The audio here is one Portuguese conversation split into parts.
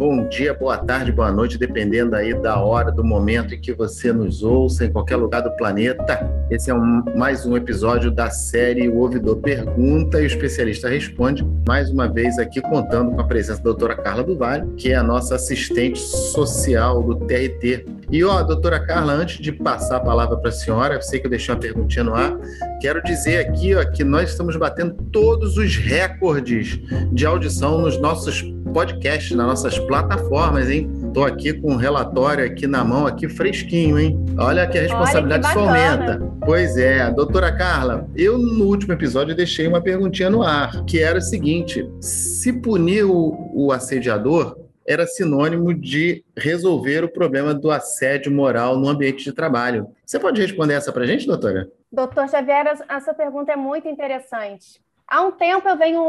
bom dia, boa tarde, boa noite, dependendo aí da hora, do momento em que você nos ouça, em qualquer lugar do planeta. Esse é um, mais um episódio da série O Ouvidor Pergunta e o Especialista Responde, mais uma vez aqui contando com a presença da doutora Carla do Vale, que é a nossa assistente social do TRT. E, ó, doutora Carla, antes de passar a palavra para a senhora, eu sei que eu deixei uma perguntinha no ar, quero dizer aqui ó, que nós estamos batendo todos os recordes de audição nos nossos podcasts, nas nossas plataformas, hein? Estou aqui com um relatório aqui na mão, aqui fresquinho, hein? Olha que a responsabilidade Olha, que só aumenta. Pois é, doutora Carla, eu no último episódio deixei uma perguntinha no ar, que era o seguinte: se punir o, o assediador era sinônimo de resolver o problema do assédio moral no ambiente de trabalho. Você pode responder essa para a gente, doutora? Doutor Xavier, a sua pergunta é muito interessante. Há um tempo eu venho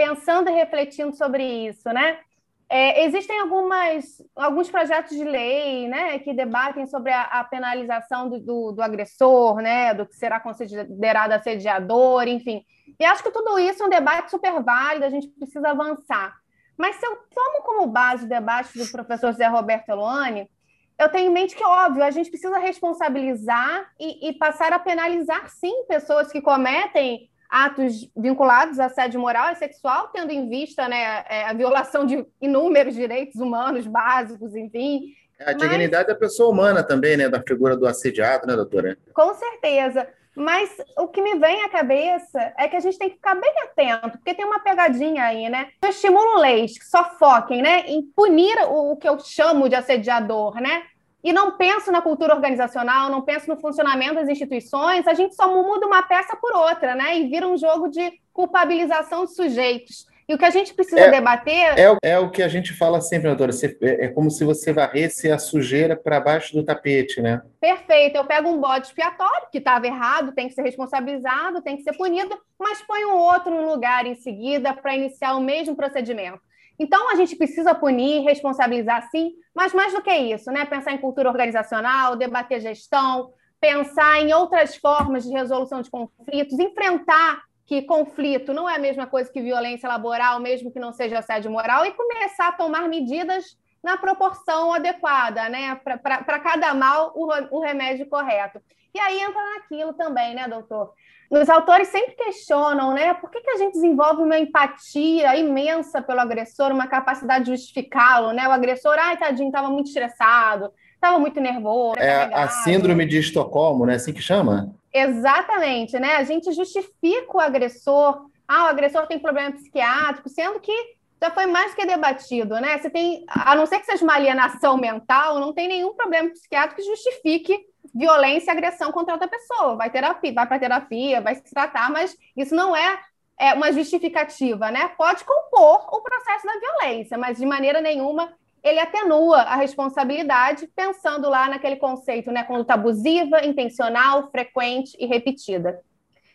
pensando e refletindo sobre isso, né? É, existem algumas, alguns projetos de lei né, que debatem sobre a, a penalização do, do, do, agressor, né, do que será considerado assediador, enfim. E acho que tudo isso é um debate super válido, a gente precisa avançar. Mas se eu tomo como base o debate do professor Zé Roberto Eloane, eu tenho em mente que, óbvio, a gente precisa responsabilizar e, e passar a penalizar, sim, pessoas que cometem atos vinculados a assédio moral e sexual, tendo em vista né, é, a violação de inúmeros direitos humanos básicos, enfim. A dignidade Mas... da pessoa humana também, né? Da figura do assediado, né, doutora? Com certeza. Mas o que me vem à cabeça é que a gente tem que ficar bem atento, porque tem uma pegadinha aí, né? Eu estimulo leis que só foquem né, em punir o, o que eu chamo de assediador, né? E não penso na cultura organizacional, não penso no funcionamento das instituições, a gente só muda uma peça por outra, né? E vira um jogo de culpabilização de sujeitos. E o que a gente precisa é, debater. É, é, o que a gente fala sempre, doutora. Você, é, é como se você varresse a sujeira para baixo do tapete, né? Perfeito. Eu pego um bode expiatório, que estava errado, tem que ser responsabilizado, tem que ser punido, mas põe um outro no lugar em seguida para iniciar o mesmo procedimento. Então, a gente precisa punir, responsabilizar sim, mas mais do que isso, né? Pensar em cultura organizacional, debater gestão, pensar em outras formas de resolução de conflitos, enfrentar que conflito não é a mesma coisa que violência laboral, mesmo que não seja assédio moral, e começar a tomar medidas na proporção adequada, né? Para cada mal, o, o remédio correto. E aí entra naquilo também, né, doutor? Os autores sempre questionam, né? Por que, que a gente desenvolve uma empatia imensa pelo agressor, uma capacidade de justificá-lo, né? O agressor, ai, tadinho, estava muito estressado, estava muito nervoso. É a síndrome de Estocolmo, né? Assim que chama? Exatamente, né? A gente justifica o agressor. Ah, o agressor tem problema psiquiátrico, sendo que já foi mais que debatido, né? Você tem, a não ser que seja uma alienação mental, não tem nenhum problema psiquiátrico que justifique violência e agressão contra outra pessoa. Vai terapia, vai para terapia, vai se tratar, mas isso não é, é uma justificativa, né? Pode compor o processo da violência, mas de maneira nenhuma ele atenua a responsabilidade, pensando lá naquele conceito, né? Conduta abusiva, intencional, frequente e repetida.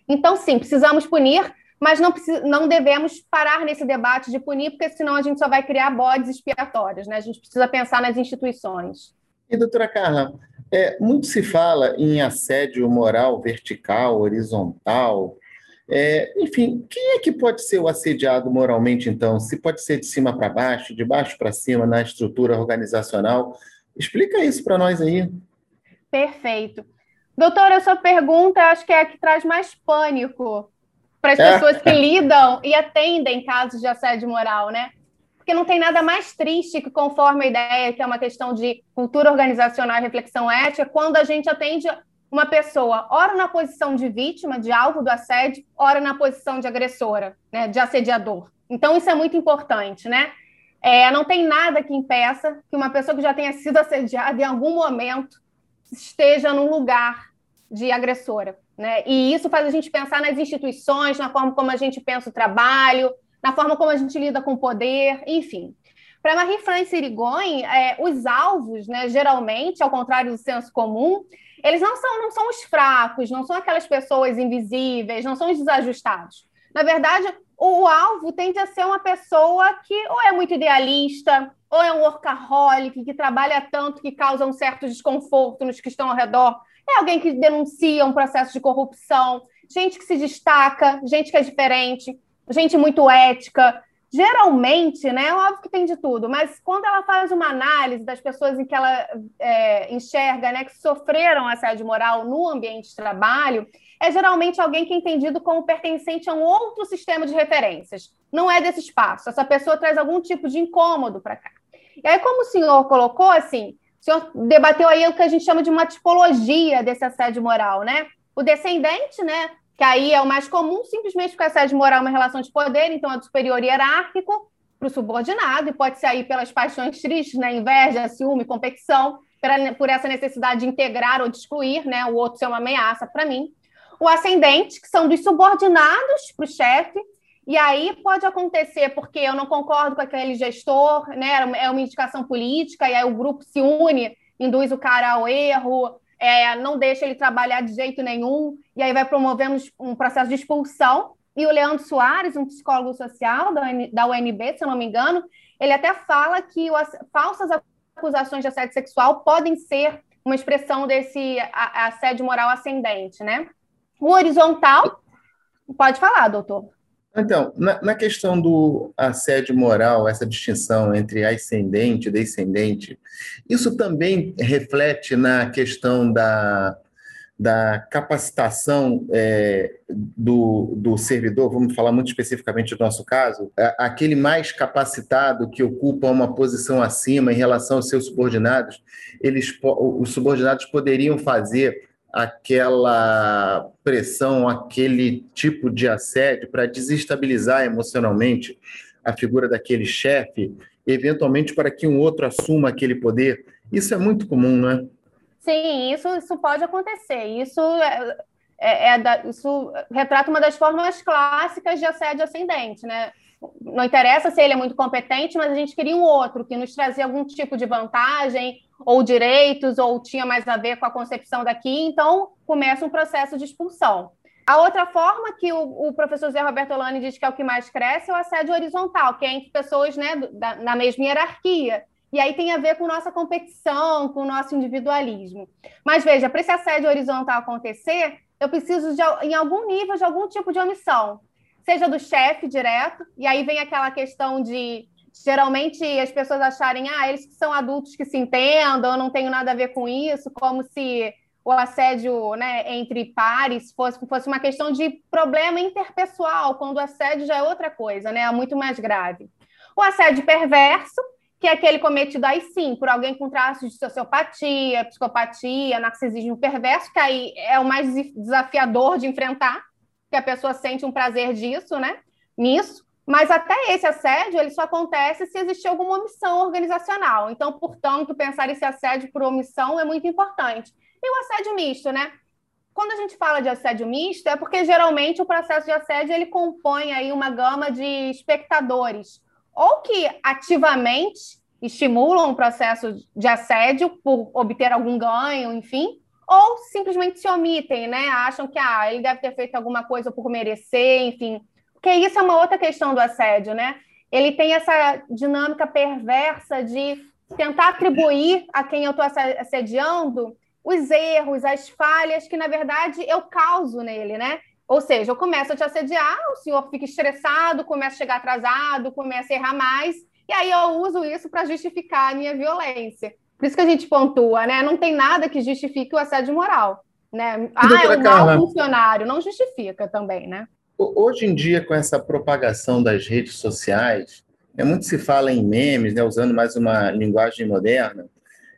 Então, sim, precisamos punir, mas não, não devemos parar nesse debate de punir, porque senão a gente só vai criar bodes expiatórios, né? A gente precisa pensar nas instituições. E, doutora Carla, é, muito se fala em assédio moral vertical, horizontal. É, enfim, quem é que pode ser o assediado moralmente, então? Se pode ser de cima para baixo, de baixo para cima, na estrutura organizacional? Explica isso para nós aí. Perfeito. Doutora, a sua pergunta acho que é a que traz mais pânico para as é. pessoas que lidam e atendem casos de assédio moral, né? Porque não tem nada mais triste que, conforme a ideia, que é uma questão de cultura organizacional e reflexão ética, quando a gente atende uma pessoa, ora na posição de vítima, de alvo do assédio, ora na posição de agressora, né, de assediador. Então, isso é muito importante, né? É, não tem nada que impeça que uma pessoa que já tenha sido assediada em algum momento esteja num lugar de agressora, né? E isso faz a gente pensar nas instituições, na forma como a gente pensa o trabalho, na forma como a gente lida com o poder, enfim. Para Marie-France Irigoyen, é, os alvos, né, geralmente, ao contrário do senso comum, eles não são, não são os fracos, não são aquelas pessoas invisíveis, não são os desajustados. Na verdade, o, o alvo tende a ser uma pessoa que ou é muito idealista, ou é um workaholic, que trabalha tanto que causa um certo desconforto nos que estão ao redor. É alguém que denuncia um processo de corrupção, gente que se destaca, gente que é diferente gente muito ética, geralmente, né? Óbvio que tem de tudo, mas quando ela faz uma análise das pessoas em que ela é, enxerga, né, que sofreram assédio moral no ambiente de trabalho, é geralmente alguém que é entendido como pertencente a um outro sistema de referências. Não é desse espaço. Essa pessoa traz algum tipo de incômodo para cá. E aí, como o senhor colocou, assim, o senhor debateu aí o que a gente chama de uma tipologia desse assédio moral, né? O descendente, né? Que aí é o mais comum, simplesmente porque assédio moral é uma relação de poder, então é do superior hierárquico para o subordinado, e pode ser aí pelas paixões tristes, né? Inveja, ciúme, competição, por essa necessidade de integrar ou de excluir, né? O outro ser uma ameaça para mim. O ascendente, que são dos subordinados para o chefe, e aí pode acontecer porque eu não concordo com aquele gestor, né? É uma indicação política, e aí o grupo se une, induz o cara ao erro, é, não deixa ele trabalhar de jeito nenhum, e aí vai promovendo um processo de expulsão. E o Leandro Soares, um psicólogo social da, UNB, se eu não me engano, ele até fala que o, falsas acusações de assédio sexual podem ser uma expressão desse assédio moral ascendente, né? O horizontal, pode falar, doutor. Então, na, na, questão do assédio moral, essa distinção entre ascendente e descendente, isso também reflete na questão da, da capacitação é, do, do servidor, vamos falar muito especificamente do nosso caso, aquele mais capacitado que ocupa uma posição acima em relação aos seus subordinados, eles, os subordinados poderiam fazer aquela pressão, aquele tipo de assédio para desestabilizar emocionalmente a figura daquele chefe, eventualmente para que um outro assuma aquele poder. Isso é muito comum, não é? Sim, isso, isso pode acontecer. Isso é, é, é da, isso retrata uma das formas clássicas de assédio ascendente, né? Não interessa se ele é muito competente, mas a gente queria um outro que nos trazia algum tipo de vantagem ou direitos, ou tinha mais a ver com a concepção daqui, então começa um processo de expulsão. A outra forma que o, o professor Zé Roberto Olani diz que é o que mais cresce é o assédio horizontal, que é entre pessoas né, da, na mesma hierarquia. E aí tem a ver com nossa competição, com o nosso individualismo. Mas veja, para esse assédio horizontal acontecer, eu preciso de, em algum nível de algum tipo de omissão, seja do chefe direto, e aí vem aquela questão de geralmente as pessoas acharem, ah, eles que são adultos que se entendam, eu não tenho nada a ver com isso, como se o assédio né, entre pares fosse, fosse uma questão de problema interpessoal, quando o assédio já é outra coisa, né, é muito mais grave. O assédio perverso, que é aquele cometido aí sim, por alguém com traços de sociopatia, psicopatia, narcisismo perverso, que aí é o mais desafiador de enfrentar, que a pessoa sente um prazer disso, né? Nisso. Mas até esse assédio ele só acontece se existir alguma omissão organizacional. Então, portanto, pensar esse assédio por omissão é muito importante. E o assédio misto, né? Quando a gente fala de assédio misto, é porque geralmente o processo de assédio ele compõe aí uma gama de espectadores, ou que ativamente estimulam o processo de assédio por obter algum ganho, enfim, ou simplesmente se omitem, né? Acham que ah, ele deve ter feito alguma coisa por merecer, enfim porque isso é uma outra questão do assédio, né? Ele tem essa dinâmica perversa de tentar atribuir a quem eu estou assediando os erros, as falhas que, na verdade, eu causo nele, né? Ou seja, eu começo a te assediar, o senhor fica estressado, começa a chegar atrasado, começa a errar mais, e aí eu uso isso para justificar a minha violência. Por isso que a gente pontua, né? Não tem nada que justifique o assédio moral. Né? Ah, é um mau funcionário, não justifica também, né? Hoje em dia, com essa propagação das redes sociais, é muito se fala em memes, né, usando mais uma linguagem moderna,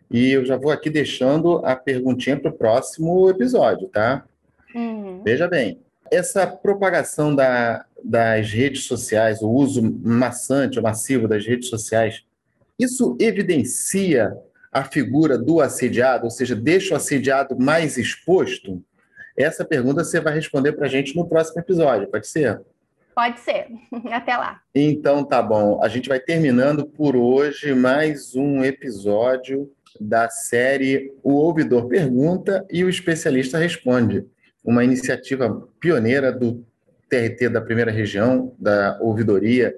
e eu já vou aqui deixando a perguntinha para o próximo episódio, tá? Uhum. Veja bem, essa propagação da, das redes sociais, o uso maçante ou massivo das redes sociais, isso evidencia a figura do assediado, ou seja, deixa o assediado mais exposto? Essa pergunta você vai responder para a gente no próximo episódio, pode ser? Pode ser. Até lá. Então tá bom. A gente vai terminando por hoje mais um episódio da série O Ouvidor Pergunta e o Especialista Responde, uma iniciativa pioneira do TRT da Primeira Região, da Ouvidoria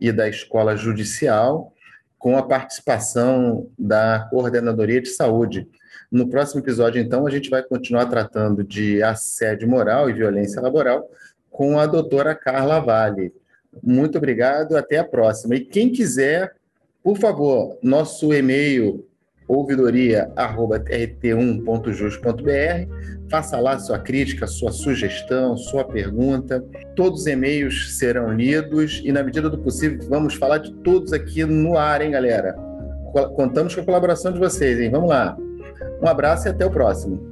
e da Escola Judicial, com a participação da Coordenadoria de Saúde. No próximo episódio, então, a gente vai continuar tratando de assédio moral e violência laboral com a doutora Carla Vale. Muito obrigado, até a próxima. E quem quiser, por favor, nosso e-mail ouvidoria@rt1.jus.br, faça lá sua crítica, sua sugestão, sua pergunta. Todos os e-mails serão lidos e na medida do possível vamos falar de todos aqui no ar, hein, galera? Contamos com a colaboração de vocês, hein? Vamos lá. Um abraço e até o próximo.